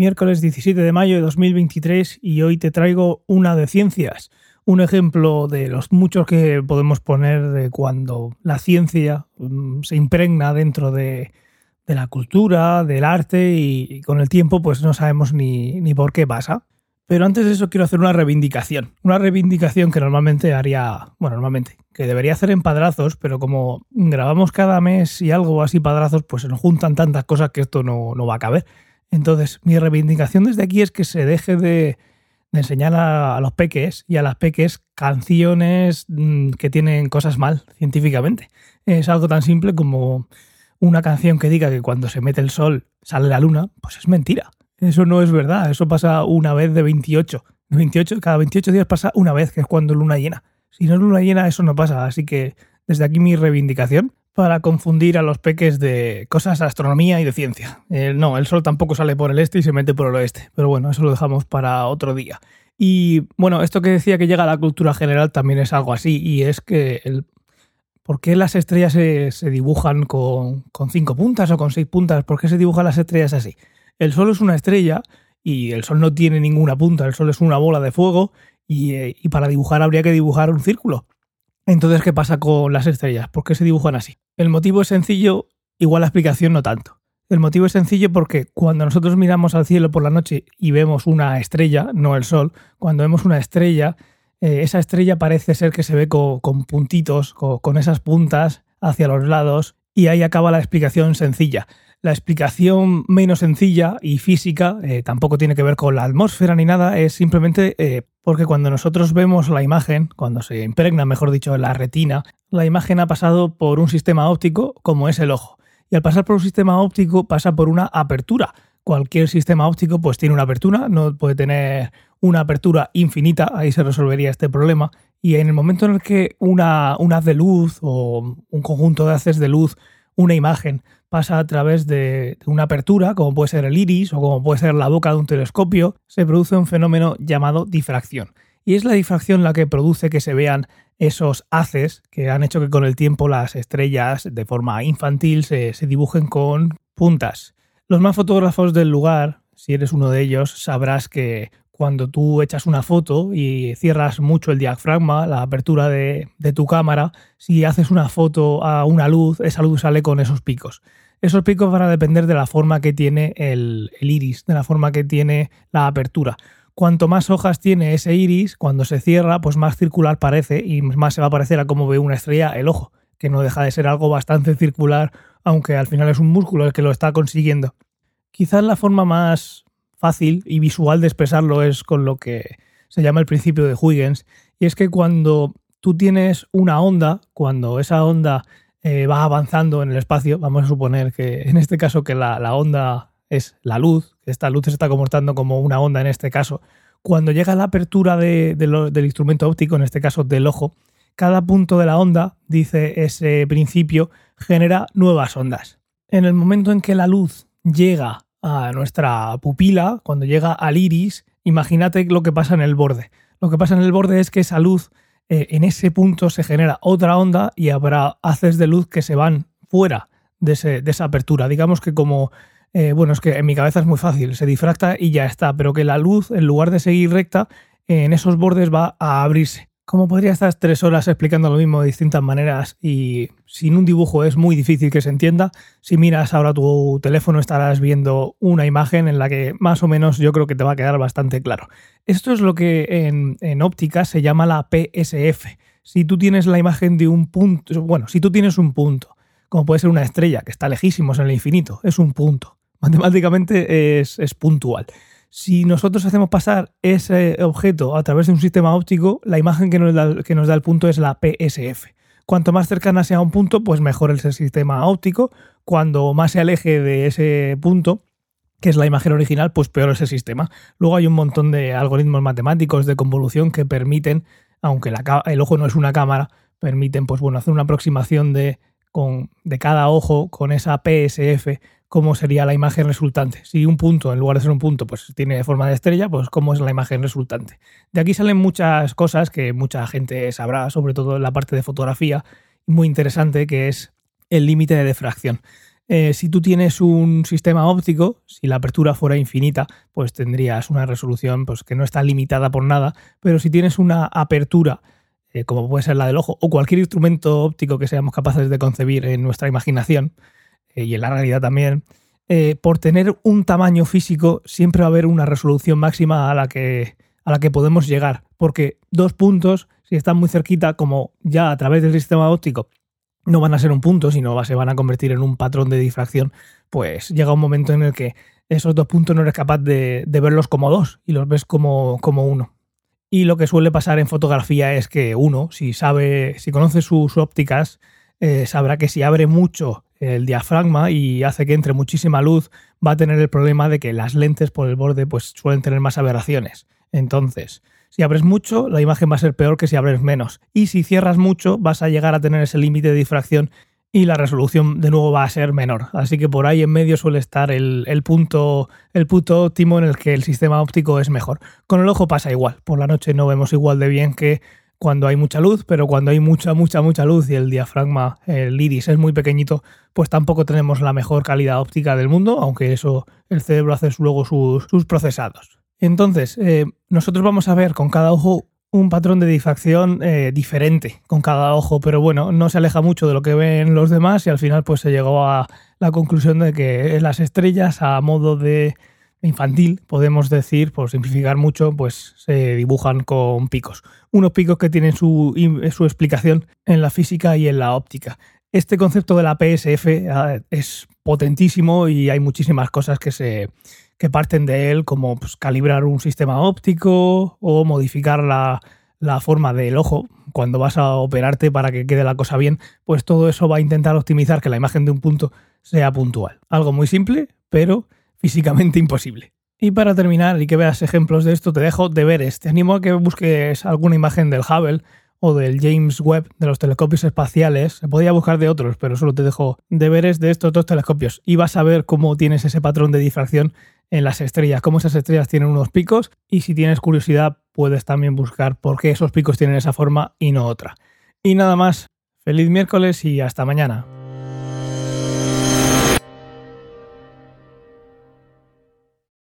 miércoles 17 de mayo de 2023 y hoy te traigo una de ciencias, un ejemplo de los muchos que podemos poner de cuando la ciencia mm, se impregna dentro de, la cultura, del arte y, con el tiempo pues no sabemos ni, ni por qué pasa. Pero antes de eso quiero hacer una reivindicación. Una reivindicación que normalmente haría, bueno, normalmente, que debería hacer en padrazos, pero como grabamos cada mes y algo así padrazos, pues se nos juntan tantas cosas que esto no, no va a caber. Entonces, mi reivindicación desde aquí es que se deje de, enseñar a, los peques y a las peques canciones mm, que tienen cosas mal científicamente. Es algo tan simple como una canción que diga que cuando se mete el sol sale la luna, pues es mentira. Eso no es verdad, eso pasa una vez de 28. 28 cada 28 días pasa una vez, que es cuando luna llena. Si no es luna llena, eso no pasa. Así que desde aquí mi reivindicación para confundir a los peques de cosas de astronomía y de ciencia. no, el sol tampoco sale por el este y se mete por el oeste, pero bueno, eso lo dejamos para otro día. Y bueno, esto que decía que llega a la cultura general también es algo así, y es que el, ¿por qué las estrellas se, dibujan con, cinco puntas o con seis puntas? ¿Por qué se dibujan las estrellas así? El sol es una estrella y el sol no tiene ninguna punta, el sol es una bola de fuego y, eh, y para dibujar habría que dibujar un círculo. Entonces, ¿qué pasa con las estrellas? ¿Por qué se dibujan así? El motivo es sencillo, igual la explicación no tanto. El motivo es sencillo porque cuando nosotros miramos al cielo por la noche y vemos una estrella, no el sol, cuando vemos una estrella, eh, esa estrella parece ser que se ve con, puntitos, con esas puntas hacia los lados, y ahí acaba la explicación sencilla. La explicación menos sencilla y física eh, tampoco tiene que ver con la atmósfera ni nada, es simplemente eh, porque cuando nosotros vemos la imagen, cuando se impregna, mejor dicho, la retina, la imagen ha pasado por un sistema óptico como es el ojo. Y al pasar por un sistema óptico pasa por una apertura. Cualquier sistema óptico pues tiene una apertura, no puede tener una apertura infinita, ahí se resolvería este problema. Y en el momento en el que una, un haz de luz o un conjunto de haces de luz, una imagen, pasa a través de una apertura, como puede ser el iris o como puede ser la boca de un telescopio, se produce un fenómeno llamado difracción. Y es la difracción la que produce que se vean esos haces que han hecho que con el tiempo las estrellas de forma infantil se, dibujen con puntas. Los más fotógrafos del lugar, si eres uno de ellos, sabrás que cuando tú echas una foto y cierras mucho el diafragma, la apertura de, tu cámara, si haces una foto a una luz, esa luz sale con esos picos. Esos picos van a depender de la forma que tiene el, iris, de la forma que tiene la apertura. Cuanto más hojas tiene ese iris, cuando se cierra, pues más circular parece y más se va a parecer a cómo ve una estrella el ojo, que no deja de ser algo bastante circular, aunque al final es un músculo el que lo está consiguiendo. Quizás la forma más fácil y visual de expresarlo es con lo que se llama el principio de Huygens, y es que cuando tú tienes una onda, cuando esa onda eh, va avanzando en el espacio, vamos a suponer que en este caso que la, onda es la luz, esta luz se está comportando como una onda en este caso, cuando llega la apertura del instrumento óptico, en este caso del ojo, cada punto de la onda, dice ese principio, genera nuevas ondas. En el momento en que la luz llega a nuestra pupila, cuando llega al iris, imagínate lo que pasa en el borde. Lo que pasa en el borde es que esa luz, eh, en ese punto se genera otra onda y habrá haces de luz que se van fuera de, esa apertura. Digamos que como, eh, bueno, es que en mi cabeza es muy fácil, se difracta y ya está, pero que la luz, en lugar de seguir recta, en esos bordes va a abrirse. Como podría estar tres horas explicando lo mismo de distintas maneras y sin un dibujo es muy difícil que se entienda, si miras ahora tu teléfono estarás viendo una imagen en la que más o menos yo creo que te va a quedar bastante claro. Esto es lo que en, óptica se llama la PSF. Si tú tienes la imagen de un punto, bueno, si tú tienes un punto, como puede ser una estrella que está lejísimos en el infinito, es un punto. Matemáticamente es puntual. Si nosotros hacemos pasar ese objeto a través de un sistema óptico, la imagen que nos da, el punto es la PSF. Cuanto más cercana sea un punto, pues mejor es el sistema óptico. Cuando más se aleje de ese punto, que es la imagen original, pues peor es el sistema. Luego hay un montón de algoritmos matemáticos de convolución que permiten, aunque el ojo no es una cámara, permiten pues bueno, hacer una aproximación de, con, de cada ojo con esa PSF cómo sería la imagen resultante. Si un punto, en lugar de ser un punto, pues tiene forma de estrella, pues cómo es la imagen resultante. De aquí salen muchas cosas que mucha gente sabrá, sobre todo en la parte de fotografía, muy interesante, que es el límite de difracción. Eh, si tú tienes un sistema óptico, si la apertura fuera infinita, pues tendrías una resolución pues, que no está limitada por nada, pero si tienes una apertura, eh, como puede ser la del ojo, o cualquier instrumento óptico que seamos capaces de concebir en nuestra imaginación, y en la realidad también, por tener un tamaño físico siempre va a haber una resolución máxima a la que, a la que podemos llegar, porque dos puntos, si están muy cerquita, como ya a través del sistema óptico no van a ser un punto, sino se van a convertir en un patrón de difracción, pues llega un momento en el que esos dos puntos no eres capaz de, verlos como dos y los ves como, como, uno. Y lo que suele pasar en fotografía es que uno, si sabe, si conoce sus ópticas, eh, sabrá que si abre mucho el diafragma y hace que entre muchísima luz, va a tener el problema de que las lentes por el borde pues, suelen tener más aberraciones. Entonces, si abres mucho, la imagen va a ser peor que si abres menos. Y si cierras mucho, vas a llegar a tener ese límite de difracción y la resolución de nuevo va a ser menor. Así que por ahí en medio suele estar el, punto, el punto óptimo en el que el sistema óptico es mejor. Con el ojo pasa igual. Por la noche no vemos igual de bien que cuando hay mucha luz, pero cuando hay mucha, mucha, mucha luz y el diafragma, el iris es muy pequeñito, pues tampoco tenemos la mejor calidad óptica del mundo, aunque eso el cerebro hace luego sus procesados. Entonces, eh, nosotros vamos a ver con cada ojo un patrón de difracción eh, diferente con cada ojo, pero bueno, no se aleja mucho de lo que ven los demás y al final pues se llegó a la conclusión de que las estrellas a modo de infantil, podemos decir, por simplificar mucho, pues se dibujan con picos. Unos picos que tienen su, su explicación en la física y en la óptica. Este concepto de la PSF eh, es potentísimo y hay muchísimas cosas que se, que parten de él, como pues, calibrar un sistema óptico o modificar la, forma del ojo cuando vas a operarte para que quede la cosa bien, pues todo eso va a intentar optimizar que la imagen de un punto sea puntual. Algo muy simple, pero físicamente imposible. Y para terminar y que veas ejemplos de esto, te dejo deberes. Te animo a que busques alguna imagen del Hubble o del James Webb, de los telescopios espaciales. Se podía buscar de otros, pero solo te dejo deberes de estos dos telescopios y vas a ver cómo tienes ese patrón de difracción en las estrellas, cómo esas estrellas tienen unos picos y si tienes curiosidad puedes también buscar por qué esos picos tienen esa forma y no otra. Y nada más, feliz miércoles y hasta mañana.